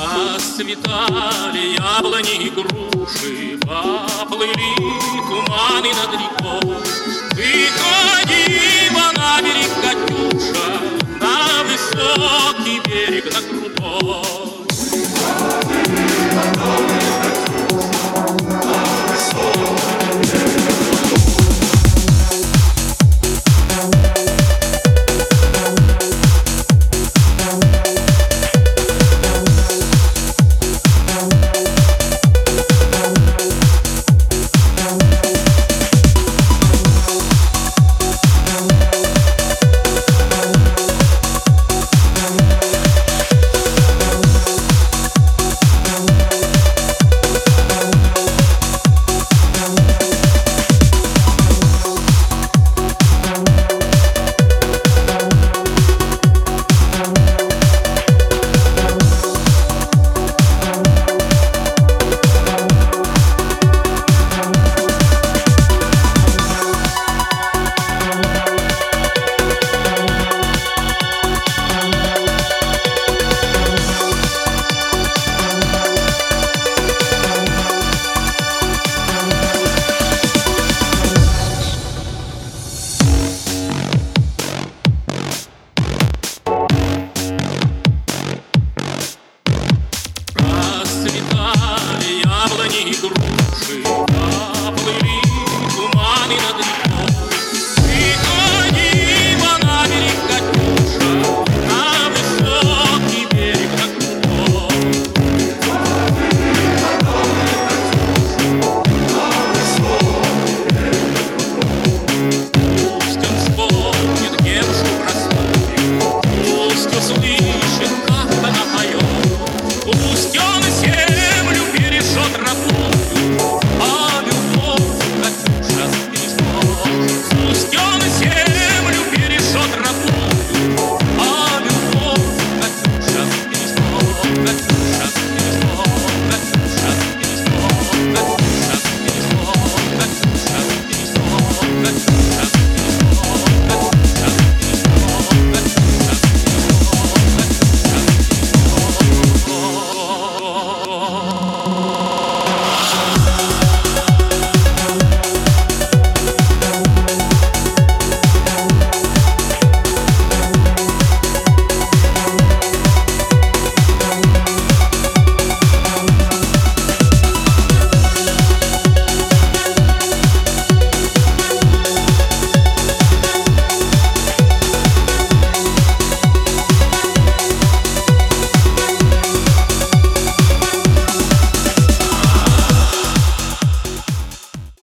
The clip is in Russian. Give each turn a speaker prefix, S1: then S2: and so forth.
S1: Расцветали яблони и груши, Поплыли туманы над рекой. Выходила на берег Катюша, На высокий берег, на крутой.